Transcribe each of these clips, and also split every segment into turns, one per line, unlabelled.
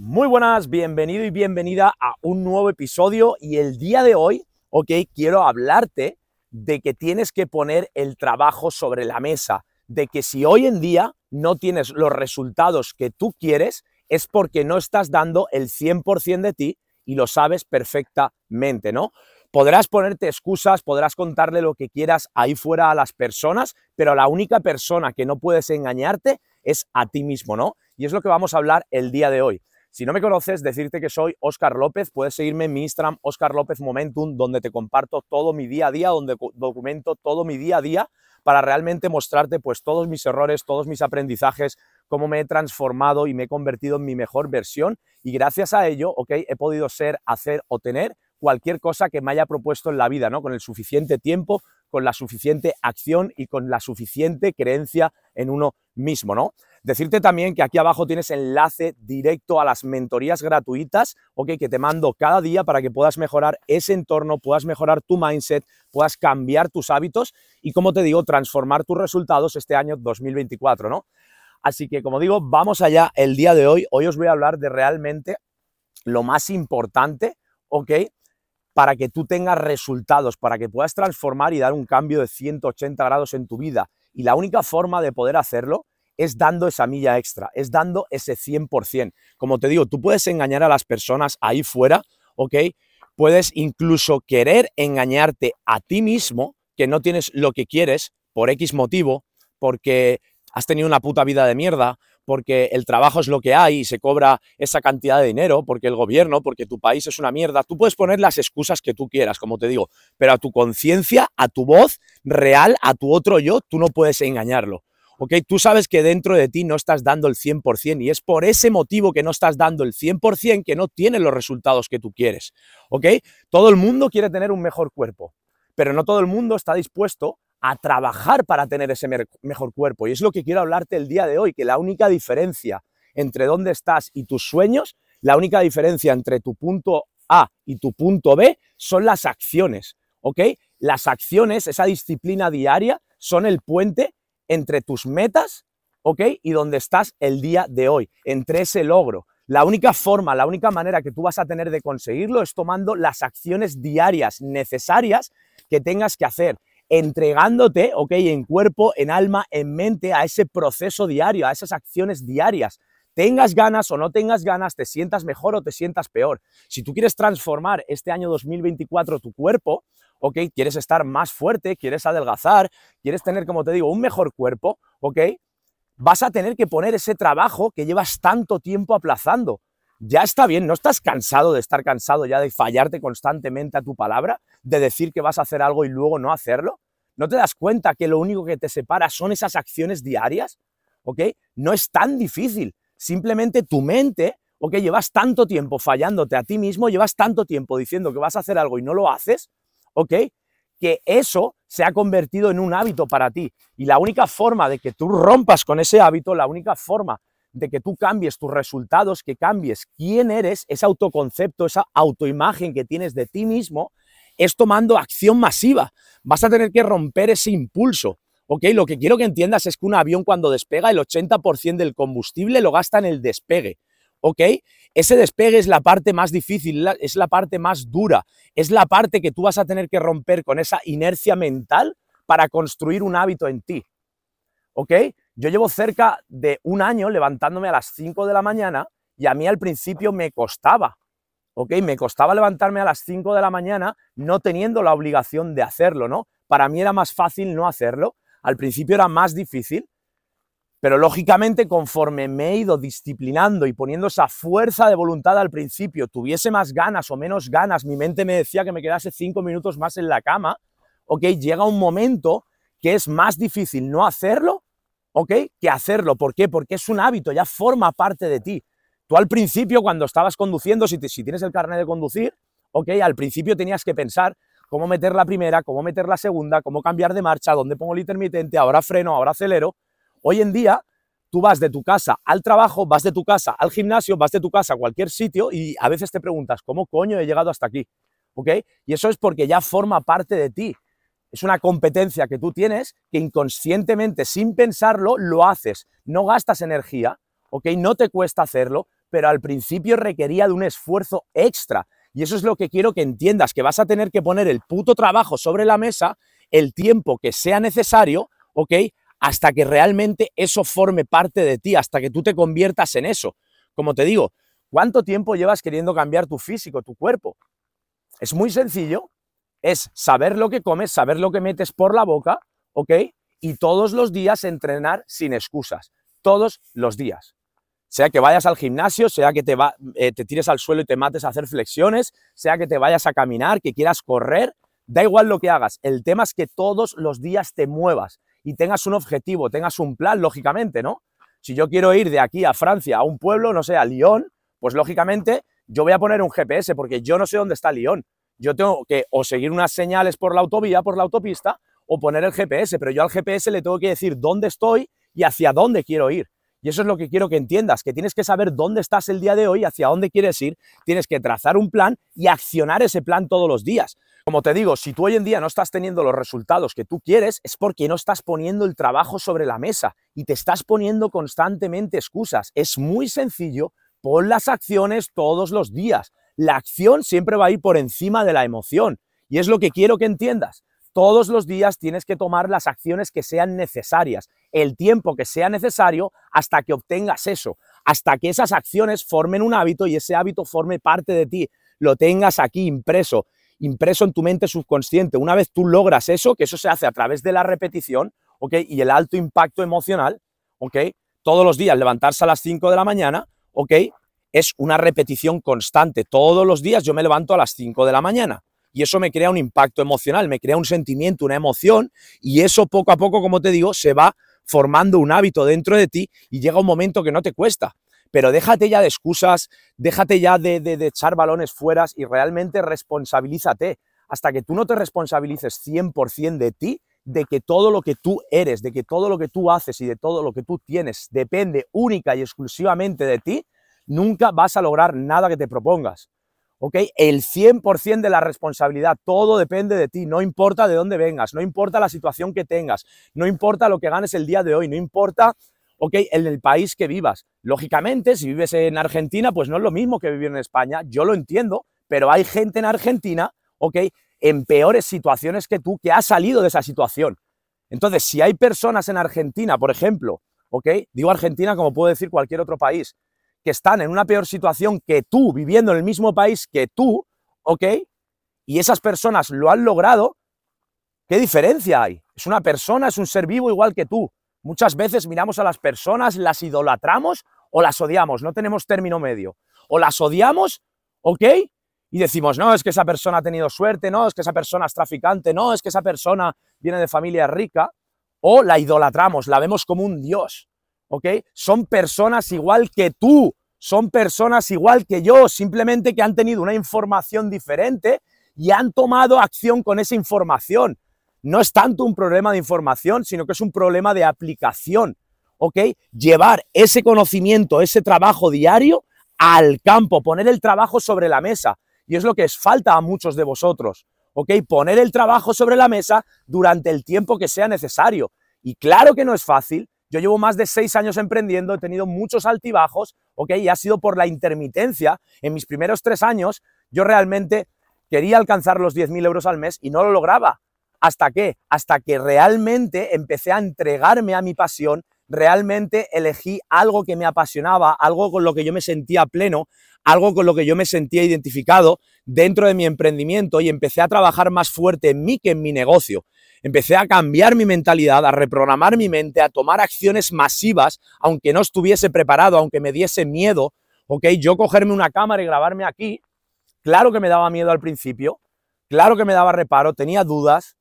Muy buenas, bienvenido y bienvenida a un nuevo episodio y el día de hoy, ok, quiero hablarte de que tienes que poner el trabajo sobre la mesa, de que si hoy en día no tienes los resultados que tú quieres, es porque no estás dando el 100% de ti y lo sabes perfectamente, ¿no? Podrás ponerte excusas, podrás contarle lo que quieras ahí fuera a las personas, pero la única persona que no puedes engañarte es a ti mismo, ¿no? Y es lo que vamos a hablar el día de hoy. Si no me conoces, decirte que soy Oscar López, puedes seguirme en mi Instagram, Oscar López Momentum, donde te comparto todo mi día a día, donde documento todo mi día a día para realmente mostrarte pues todos mis errores, todos mis aprendizajes, cómo me he transformado y me he convertido en mi mejor versión y gracias a ello, ok, he podido ser, hacer o tener cualquier cosa que me haya propuesto en la vida, ¿no? Con el suficiente tiempo, con la suficiente acción y con la suficiente creencia en uno mismo, ¿no? Decirte también que aquí abajo tienes enlace directo a las mentorías gratuitas, ¿ok? Que te mando cada día para que puedas mejorar ese entorno, puedas mejorar tu mindset, puedas cambiar tus hábitos y, como te digo, transformar tus resultados este año 2024, ¿no? Así que, como digo, vamos allá el día de hoy. Hoy os voy a hablar de realmente lo más importante, ¿ok? para que tú tengas resultados, para que puedas transformar y dar un cambio de 180 grados en tu vida. Y la única forma de poder hacerlo es dando esa milla extra, es dando ese 100%. Como te digo, tú puedes engañar a las personas ahí fuera, ¿ok? Puedes incluso querer engañarte a ti mismo, que no tienes lo que quieres por X motivo, porque has tenido una puta vida de mierda, porque el trabajo es lo que hay y se cobra esa cantidad de dinero, porque el gobierno, porque tu país es una mierda. Tú puedes poner las excusas que tú quieras, como te digo, pero a tu conciencia, a tu voz real, a tu otro yo, tú no puedes engañarlo. ¿Ok? Tú sabes que dentro de ti no estás dando el 100% y es por ese motivo que no estás dando el 100% que no tienes los resultados que tú quieres, ¿ok? Todo el mundo quiere tener un mejor cuerpo, pero no todo el mundo está dispuesto a trabajar para tener ese mejor cuerpo. Y es lo que quiero hablarte el día de hoy, que la única diferencia entre dónde estás y tus sueños, la única diferencia entre tu punto A y tu punto B son las acciones, ¿ok? Las acciones, esa disciplina diaria, son el puente entre tus metas, ¿ok? Y donde estás el día de hoy, entre ese logro. La única forma, la única manera que tú vas a tener de conseguirlo es tomando las acciones diarias necesarias que tengas que hacer entregándote, ok, en cuerpo, en alma, en mente, a ese proceso diario, a esas acciones diarias. Tengas ganas o no tengas ganas, te sientas mejor o te sientas peor. Si tú quieres transformar este año 2024 tu cuerpo, ok, quieres estar más fuerte, quieres adelgazar, quieres tener, como te digo, un mejor cuerpo, ok, vas a tener que poner ese trabajo que llevas tanto tiempo aplazando ya está bien, no estás cansado de estar cansado ya de fallarte constantemente a tu palabra, de decir que vas a hacer algo y luego no hacerlo. ¿No te das cuenta que lo único que te separa son esas acciones diarias? ¿Ok? No es tan difícil. Simplemente tu mente, ¿ok? Llevas tanto tiempo fallándote a ti mismo, llevas tanto tiempo diciendo que vas a hacer algo y no lo haces, ¿ok? Que eso se ha convertido en un hábito para ti. Y la única forma de que tú rompas con ese hábito, la única forma de que tú cambies tus resultados, que cambies quién eres, ese autoconcepto, esa autoimagen que tienes de ti mismo, es tomando acción masiva. Vas a tener que romper ese impulso. ¿Ok? Lo que quiero que entiendas es que un avión cuando despega, el 80% del combustible lo gasta en el despegue. ¿Ok? Ese despegue es la parte más difícil, es la parte más dura, es la parte que tú vas a tener que romper con esa inercia mental para construir un hábito en ti. ¿Ok? Yo llevo cerca de un año levantándome a las 5 de la mañana y a mí al principio me costaba, ¿ok? Me costaba levantarme a las 5 de la mañana no teniendo la obligación de hacerlo, ¿no? Para mí era más fácil no hacerlo, al principio era más difícil, pero lógicamente conforme me he ido disciplinando y poniendo esa fuerza de voluntad al principio, tuviese más ganas o menos ganas, mi mente me decía que me quedase 5 minutos más en la cama, ¿ok? Llega un momento que es más difícil no hacerlo ¿ok? Que hacerlo. ¿Por qué? Porque es un hábito, ya forma parte de ti. Tú al principio, cuando estabas conduciendo, si, si tienes el carnet de conducir, ¿ok? Al principio tenías que pensar cómo meter la primera, cómo meter la segunda, cómo cambiar de marcha, dónde pongo el intermitente, ahora freno, ahora acelero. Hoy en día, tú vas de tu casa al trabajo, vas de tu casa al gimnasio, vas de tu casa a cualquier sitio y a veces te preguntas, ¿cómo coño he llegado hasta aquí? ¿Ok? Y eso es porque ya forma parte de ti es una competencia que tú tienes que inconscientemente, sin pensarlo, lo haces. No gastas energía, ¿ok? No te cuesta hacerlo, pero al principio requería de un esfuerzo extra. Y eso es lo que quiero que entiendas, que vas a tener que poner el puto trabajo sobre la mesa el tiempo que sea necesario, ¿ok? Hasta que realmente eso forme parte de ti, hasta que tú te conviertas en eso. Como te digo, ¿cuánto tiempo llevas queriendo cambiar tu físico, tu cuerpo? Es muy sencillo, es saber lo que comes, saber lo que metes por la boca, ¿ok? Y todos los días entrenar sin excusas, todos los días. Sea que vayas al gimnasio, sea que te, eh, te tires al suelo y te mates a hacer flexiones, sea que te vayas a caminar, que quieras correr, da igual lo que hagas. El tema es que todos los días te muevas y tengas un objetivo, tengas un plan, lógicamente, ¿no? Si yo quiero ir de aquí a Francia, a un pueblo, no sé, a Lyon, pues lógicamente yo voy a poner un GPS porque yo no sé dónde está Lyon. Yo tengo que o seguir unas señales por la autovía, por la autopista, o poner el GPS, pero yo al GPS le tengo que decir dónde estoy y hacia dónde quiero ir. Y eso es lo que quiero que entiendas, que tienes que saber dónde estás el día de hoy, hacia dónde quieres ir, tienes que trazar un plan y accionar ese plan todos los días. Como te digo, si tú hoy en día no estás teniendo los resultados que tú quieres, es porque no estás poniendo el trabajo sobre la mesa y te estás poniendo constantemente excusas. Es muy sencillo, pon las acciones todos los días. La acción siempre va a ir por encima de la emoción. Y es lo que quiero que entiendas. Todos los días tienes que tomar las acciones que sean necesarias, el tiempo que sea necesario hasta que obtengas eso, hasta que esas acciones formen un hábito y ese hábito forme parte de ti, lo tengas aquí impreso, impreso en tu mente subconsciente. Una vez tú logras eso, que eso se hace a través de la repetición, ¿ok? Y el alto impacto emocional, ¿ok? Todos los días levantarse a las 5 de la mañana, ¿ok? Es una repetición constante. Todos los días yo me levanto a las 5 de la mañana y eso me crea un impacto emocional, me crea un sentimiento, una emoción y eso poco a poco, como te digo, se va formando un hábito dentro de ti y llega un momento que no te cuesta. Pero déjate ya de excusas, déjate ya de, de, echar balones fuera y realmente responsabilízate. Hasta que tú no te responsabilices 100% de ti, de que todo lo que tú eres, de que todo lo que tú haces y de todo lo que tú tienes depende única y exclusivamente de ti, nunca vas a lograr nada que te propongas. ¿Ok? El 100% de la responsabilidad, todo depende de ti, no importa de dónde vengas, no importa la situación que tengas, no importa lo que ganes el día de hoy, no importa, ¿ok? En el país que vivas. Lógicamente, si vives en Argentina, pues no es lo mismo que vivir en España, yo lo entiendo, pero hay gente en Argentina, ¿ok? En peores situaciones que tú, que ha salido de esa situación. Entonces, si hay personas en Argentina, por ejemplo, ¿ok? Digo Argentina como puedo decir cualquier otro país, que están en una peor situación que tú, viviendo en el mismo país que tú, ¿ok? Y esas personas lo han logrado, ¿qué diferencia hay? Es una persona, es un ser vivo igual que tú. Muchas veces miramos a las personas, las idolatramos o las odiamos, no tenemos término medio. O las odiamos, ¿ok? Y decimos, no, es que esa persona ha tenido suerte, no, es que esa persona es traficante, no, es que esa persona viene de familia rica. O la idolatramos, la vemos como un dios. ¿ok? Son personas igual que tú, son personas igual que yo, simplemente que han tenido una información diferente y han tomado acción con esa información. No es tanto un problema de información, sino que es un problema de aplicación, ¿ok? Llevar ese conocimiento, ese trabajo diario al campo, poner el trabajo sobre la mesa. Y es lo que es falta a muchos de vosotros, ¿ok? Poner el trabajo sobre la mesa durante el tiempo que sea necesario. Y claro que no es fácil, yo llevo más de seis años emprendiendo, he tenido muchos altibajos, ¿ok? Y ha sido por la intermitencia. En mis primeros tres años, yo realmente quería alcanzar los 10.000 euros al mes y no lo lograba. ¿Hasta qué? Hasta que realmente empecé a entregarme a mi pasión, realmente elegí algo que me apasionaba, algo con lo que yo me sentía pleno, algo con lo que yo me sentía identificado dentro de mi emprendimiento y empecé a trabajar más fuerte en mí que en mi negocio empecé a cambiar mi mentalidad, a reprogramar mi mente, a tomar acciones masivas, aunque no estuviese preparado, aunque me diese miedo, ¿ok? Yo cogerme una cámara y grabarme aquí, claro que me daba miedo al principio, claro que me daba reparo, tenía dudas,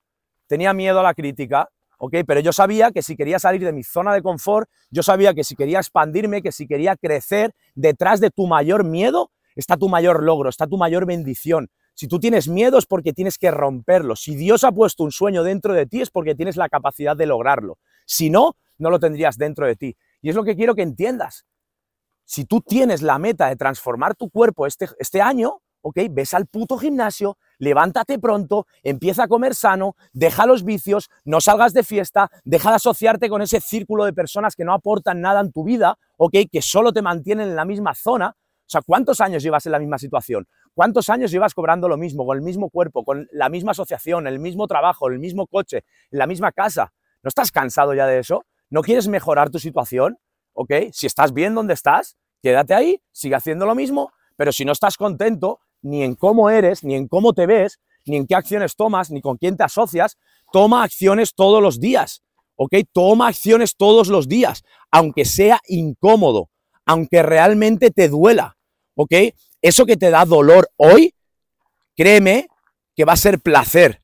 tenía miedo a la crítica, ¿ok? Pero yo sabía que si quería salir de mi zona de confort, yo sabía que si quería expandirme, que si quería crecer, detrás de tu mayor miedo está tu mayor logro, está tu mayor bendición. Si tú tienes miedo es porque tienes que romperlo. Si Dios ha puesto un sueño dentro de ti es porque tienes la capacidad de lograrlo. Si no, no lo tendrías dentro de ti. Y es lo que quiero que entiendas. Si tú tienes la meta de transformar tu cuerpo este, este año, ¿ok? Ves al puto gimnasio, levántate pronto, empieza a comer sano, deja los vicios, no salgas de fiesta, deja de asociarte con ese círculo de personas que no aportan nada en tu vida, ¿ok? Que solo te mantienen en la misma zona. O sea, ¿cuántos años llevas en la misma situación? ¿Cuántos años llevas cobrando lo mismo, con el mismo cuerpo, con la misma asociación, el mismo trabajo, el mismo coche, la misma casa? ¿No estás cansado ya de eso? ¿No quieres mejorar tu situación? ¿Ok? Si estás bien donde estás, quédate ahí, sigue haciendo lo mismo, pero si no estás contento, ni en cómo eres, ni en cómo te ves, ni en qué acciones tomas, ni con quién te asocias, toma acciones todos los días, ¿ok? Toma acciones todos los días, aunque sea incómodo, aunque realmente te duela, ¿ok? Eso que te da dolor hoy, créeme que va a ser placer.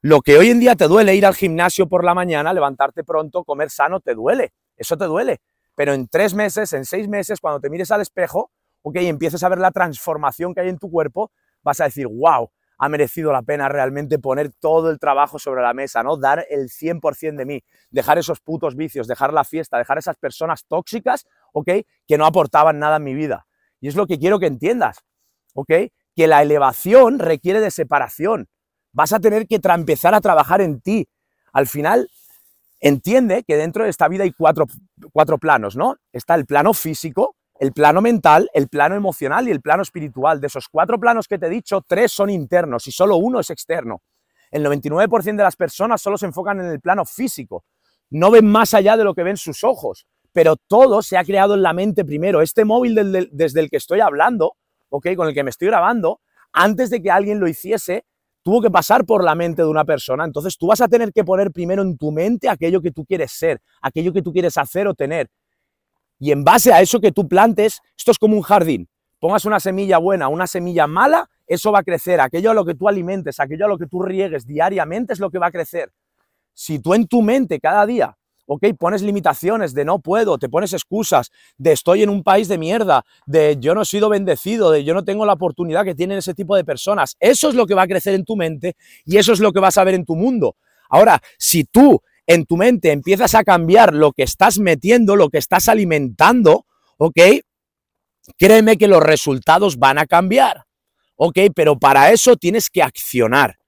Lo que hoy en día te duele ir al gimnasio por la mañana, levantarte pronto, comer sano, te duele, eso te duele. Pero en tres meses, en seis meses, cuando te mires al espejo, ok, y empieces a ver la transformación que hay en tu cuerpo, vas a decir, wow, ha merecido la pena realmente poner todo el trabajo sobre la mesa, ¿no? Dar el 100% de mí, dejar esos putos vicios, dejar la fiesta, dejar esas personas tóxicas, ¿ok? Que no aportaban nada en mi vida. Y es lo que quiero que entiendas, ¿ok? Que la elevación requiere de separación. Vas a tener que empezar a trabajar en ti. Al final, entiende que dentro de esta vida hay cuatro, planos, ¿no? Está el plano físico, el plano mental, el plano emocional y el plano espiritual. De esos cuatro planos que te he dicho, tres son internos y solo uno es externo. El 99% de las personas solo se enfocan en el plano físico. No ven más allá de lo que ven sus ojos, pero todo se ha creado en la mente primero. Este móvil desde el que estoy hablando, ¿ok? Con el que me estoy grabando, antes de que alguien lo hiciese, tuvo que pasar por la mente de una persona. Entonces tú vas a tener que poner primero en tu mente aquello que tú quieres ser, aquello que tú quieres hacer o tener. Y en base a eso que tú plantes, esto es como un jardín. Pongas una semilla buena, una semilla mala, eso va a crecer. Aquello a lo que tú alimentes, aquello a lo que tú riegues diariamente es lo que va a crecer. Si tú en tu mente cada día, ok, pones limitaciones de no puedo, te pones excusas de estoy en un país de mierda, de yo no he sido bendecido, de yo no tengo la oportunidad que tienen ese tipo de personas, eso es lo que va a crecer en tu mente y eso es lo que vas a ver en tu mundo. Ahora, si tú en tu mente empiezas a cambiar lo que estás metiendo, lo que estás alimentando, ¿ok? Créeme que los resultados van a cambiar, ¿ok? Pero para eso tienes que accionar,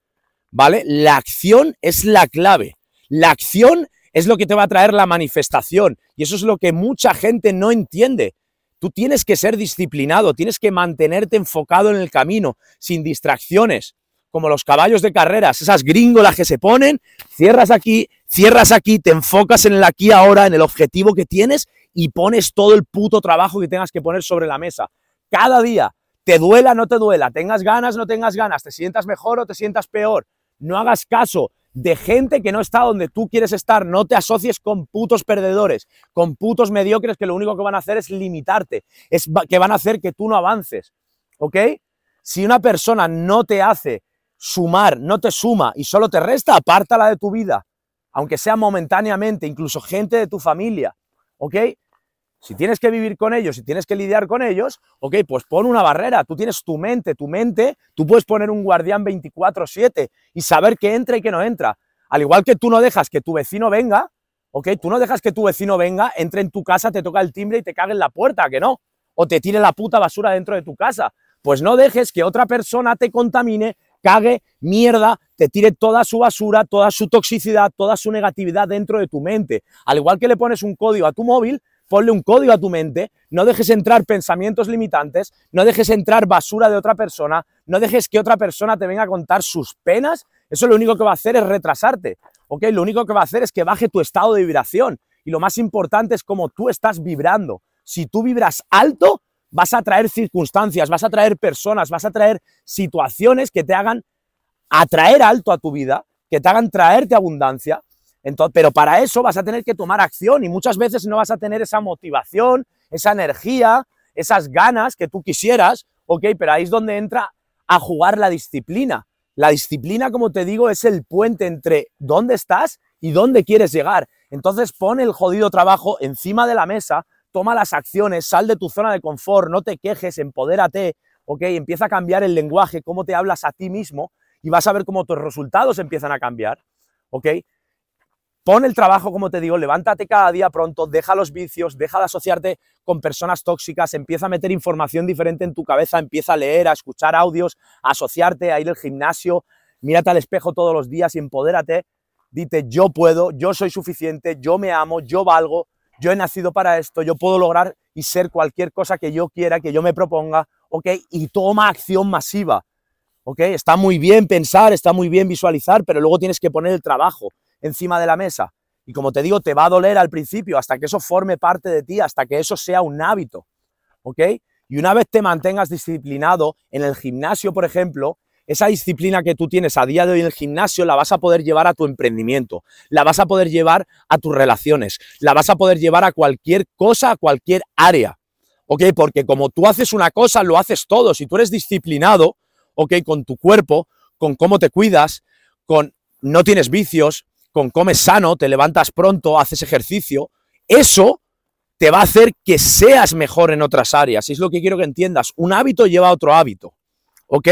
¿vale? La acción es la clave. La acción es lo que te va a traer la manifestación y eso es lo que mucha gente no entiende. Tú tienes que ser disciplinado, tienes que mantenerte enfocado en el camino, sin distracciones, como los caballos de carreras, esas gringolas que se ponen, cierras aquí, cierras aquí, te enfocas en el aquí ahora, en el objetivo que tienes y pones todo el puto trabajo que tengas que poner sobre la mesa. Cada día, te duela, no te duela, tengas ganas, no tengas ganas, te sientas mejor o te sientas peor. No hagas caso de gente que no está donde tú quieres estar, no te asocies con putos perdedores, con putos mediocres que lo único que van a hacer es limitarte, es que van a hacer que tú no avances, ¿ok? Si una persona no te hace sumar, no te suma y solo te resta, apártala de tu vida aunque sea momentáneamente, incluso gente de tu familia, ¿ok? Si tienes que vivir con ellos, si tienes que lidiar con ellos, ok, pues pon una barrera. Tú tienes tu mente, tu mente, tú puedes poner un guardián 24/7 y saber qué entra y qué no entra. Al igual que tú no dejas que tu vecino venga, ok, tú no dejas que tu vecino venga, entre en tu casa, te toca el timbre y te cague en la puerta, que no. O te tire la puta basura dentro de tu casa. Pues no dejes que otra persona te contamine, cague mierda, te tire toda su basura, toda su toxicidad, toda su negatividad dentro de tu mente. Al igual que le pones un código a tu móvil, ponle un código a tu mente, no dejes entrar pensamientos limitantes, no dejes entrar basura de otra persona, no dejes que otra persona te venga a contar sus penas, eso lo único que va a hacer es retrasarte, ¿ok? Lo único que va a hacer es que baje tu estado de vibración y lo más importante es cómo tú estás vibrando. Si tú vibras alto, vas a traer circunstancias, vas a traer personas, vas a traer situaciones que te hagan atraer alto a tu vida, que te hagan traerte abundancia. Entonces, pero para eso vas a tener que tomar acción y muchas veces no vas a tener esa motivación, esa energía, esas ganas que tú quisieras, ok, pero ahí es donde entra a jugar la disciplina. La disciplina, como te digo, es el puente entre dónde estás y dónde quieres llegar. Entonces pon el jodido trabajo encima de la mesa, toma las acciones, sal de tu zona de confort, no te quejes, empodérate, ¿ok? Empieza a cambiar el lenguaje, cómo te hablas a ti mismo y vas a ver cómo tus resultados empiezan a cambiar, ¿ok? Pon el trabajo, como te digo, levántate cada día pronto, deja los vicios, deja de asociarte con personas tóxicas, empieza a meter información diferente en tu cabeza, empieza a leer, a escuchar audios, a asociarte, a ir al gimnasio, mírate al espejo todos los días y empodérate. Dite, yo puedo, yo soy suficiente, yo me amo, yo valgo, yo he nacido para esto, yo puedo lograr y ser cualquier cosa que yo quiera, que yo me proponga, ¿ok? Y toma acción masiva, ¿ok? Está muy bien pensar, está muy bien visualizar, pero luego tienes que poner el trabajo encima de la mesa. Y como te digo, te va a doler al principio hasta que eso forme parte de ti, hasta que eso sea un hábito. ¿Ok? Y una vez te mantengas disciplinado en el gimnasio, por ejemplo, esa disciplina que tú tienes a día de hoy en el gimnasio la vas a poder llevar a tu emprendimiento, la vas a poder llevar a tus relaciones, la vas a poder llevar a cualquier cosa, a cualquier área. ¿Ok? Porque como tú haces una cosa, lo haces todo. Si tú eres disciplinado, ¿ok? Con tu cuerpo, con cómo te cuidas, con no tienes vicios, con comes sano, te levantas pronto, haces ejercicio, eso te va a hacer que seas mejor en otras áreas. Y es lo que quiero que entiendas. Un hábito lleva a otro hábito. ¿Ok?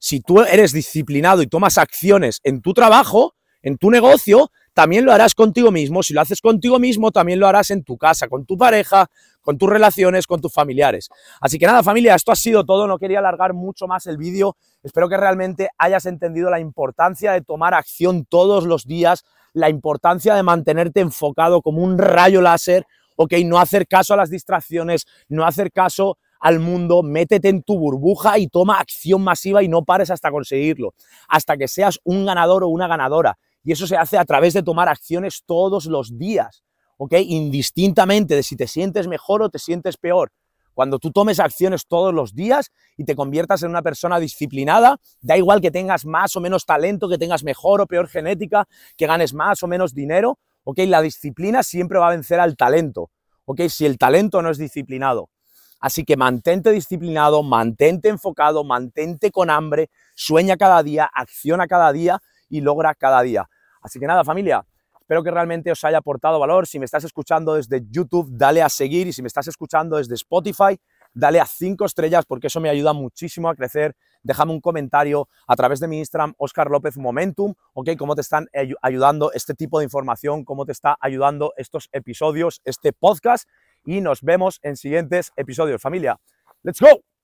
Si tú eres disciplinado y tomas acciones en tu trabajo, en tu negocio, también lo harás contigo mismo. Si lo haces contigo mismo, también lo harás en tu casa, con tu pareja, con tus relaciones, con tus familiares. Así que nada, familia, esto ha sido todo. No quería alargar mucho más el vídeo. Espero que realmente hayas entendido la importancia de tomar acción todos los días la importancia de mantenerte enfocado como un rayo láser, ok, no hacer caso a las distracciones, no hacer caso al mundo, métete en tu burbuja y toma acción masiva y no pares hasta conseguirlo, hasta que seas un ganador o una ganadora. Y eso se hace a través de tomar acciones todos los días, ¿ok? Indistintamente de si te sientes mejor o te sientes peor. Cuando tú tomes acciones todos los días y te conviertas en una persona disciplinada, da igual que tengas más o menos talento, que tengas mejor o peor genética, que ganes más o menos dinero, ¿ok? La disciplina siempre va a vencer al talento, ¿ok? Si el talento no es disciplinado. Así que mantente disciplinado, mantente enfocado, mantente con hambre, sueña cada día, acciona cada día y logra cada día. Así que nada, familia, Espero que realmente os haya aportado valor. Si me estás escuchando desde YouTube, dale a seguir y si me estás escuchando desde Spotify, dale a cinco estrellas porque eso me ayuda muchísimo a crecer. Déjame un comentario a través de mi Instagram, Oscar López Momentum, ¿ok? Cómo te están ayudando este tipo de información, cómo te está ayudando estos episodios, este podcast y nos vemos en siguientes episodios. Familia, let's go.